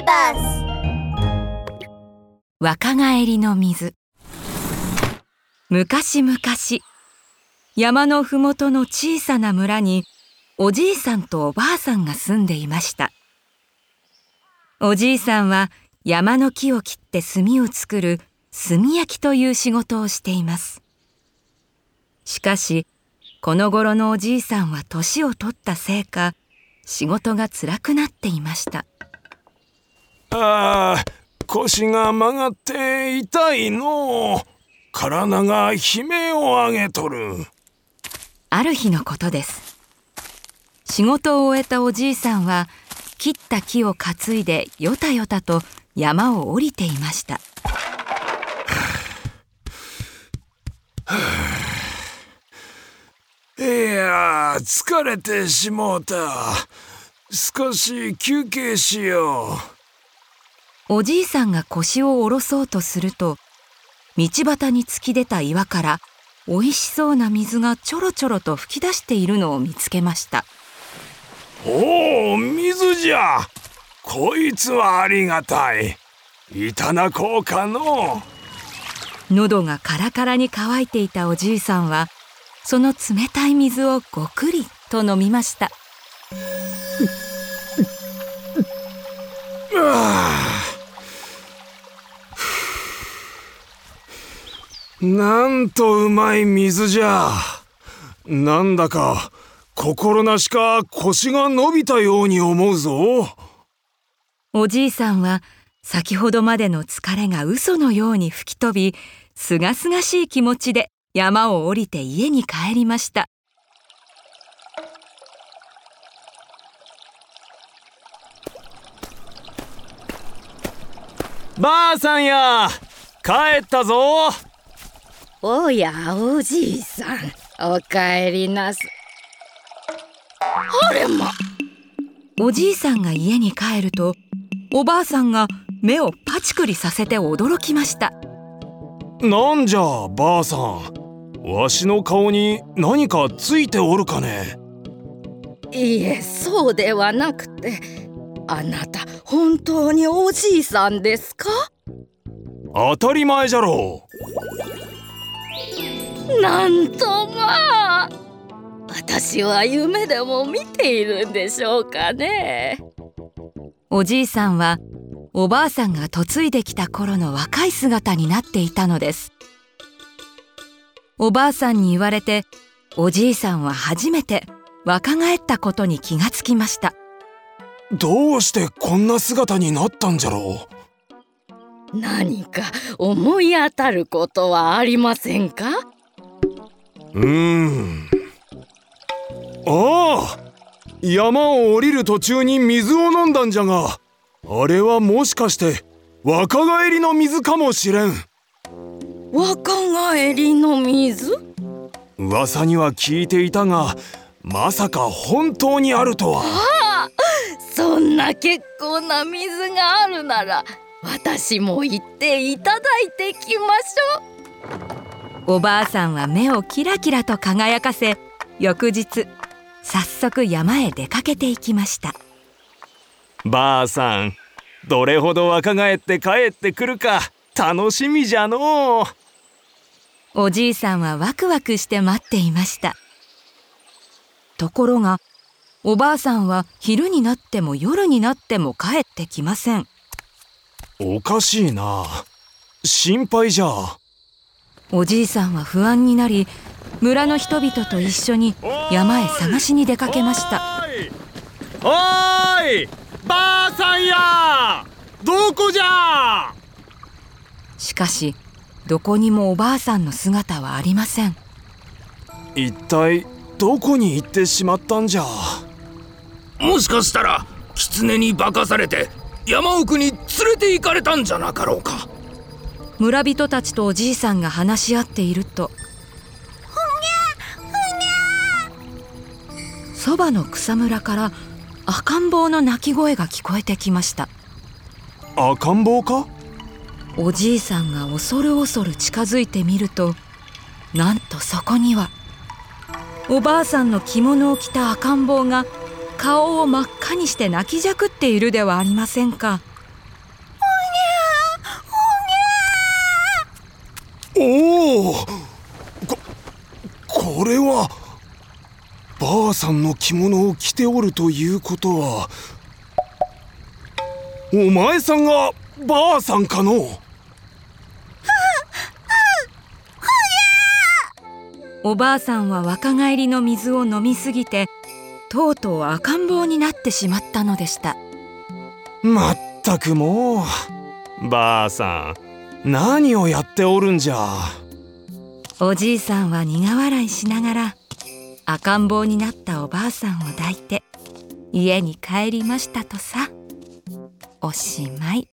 ビバス若返りの水。昔々山のふもとの小さな村におじいさんとおばあさんが住んでいました。おじいさんは山の木を切って炭を作る炭焼きという仕事をしています。しかしこの頃のおじいさんは年を取ったせいか仕事が辛くなっていました。ああ腰が曲がって痛いの。体が悲鳴を上げとる。ある日のことです。仕事を終えたおじいさんは切った木を担いでよたよたと山を降りていました。いや疲れてしもうた。少し休憩しようおじいさんが腰を下ろそうとすると道端に突き出た岩から美味しそうな水がちょろちょろと噴き出しているのを見つけました。おお水じゃ。こいつはありがたい。いただこうかの喉がカラカラに乾いていたおじいさんはその冷たい水をごくりと飲みましたなんとうまい水じゃ。なんだか心なしか腰が伸びたように思うぞ。おじいさんは先ほどまでの疲れが嘘のように吹き飛びすがすがしい気持ちで山を降りて家に帰りました。ばあさんや帰ったぞおやおじいさん。おかえりなす。あれま。おじいさんが家に帰るとおばあさんが目をパチクリさせて驚きました。なんじゃばあさん。わしの顔に何かついておるかね。いいえそうではなくてあなた本当におじいさんですか？当たり前じゃろうなんとまあ。私は夢でも見ているんでしょうかね。おじいさんはおばあさんが嫁いできた頃の若い姿になっていたのです。おばあさんに言われておじいさんは初めて若返ったことに気がつきました。どうしてこんな姿になったんじゃろう？何か思い当たることはありませんか？うーん。ああ山を降りる途中に水を飲んだんじゃがあれはもしかして若返りの水かもしれん。若返りの水？噂には聞いていたがまさか本当にあるとは。ああそんな結構な水があるなら私も行っていただいてきましょうおばあさんは目をキラキラと輝かせ翌日早速山へ出かけていきました。ばあさんどれほど若返って帰ってくるか楽しみじゃのおじいさんはワクワクして待っていました。ところがおばあさんは昼になっても夜になっても帰ってきません。おかしいな。心配じゃおじいさんは不安になり村の人々と一緒に山へ探しに出かけました。おーいばあさんやどこじゃ？しかしどこにもおばあさんの姿はありません。一体どこに行ってしまったんじゃ？もしかしたら狐に化かされて山奥に連れて行かれたんじゃなかろうか村人たちとおじいさんが話し合っていると。そばの草むらから赤ん坊の泣き声が聞こえてきました。赤ん坊か？おじいさんが恐る恐る近づいてみるとなんとそこにはおばあさんの着物を着た赤ん坊が顔を真っ赤にして泣きじゃくっているではありませんかおおここれはばあさんの着物を着ておるということは。お前さんがばあさんかの？おばあさんは若返りの水を飲みすぎてとうとう赤ん坊になってしまったのでしたまったくもうばあさん何をやっておるんじゃおじいさんは苦笑いしながら赤ん坊になったおばあさんを抱いて家に帰りましたとさおしまい。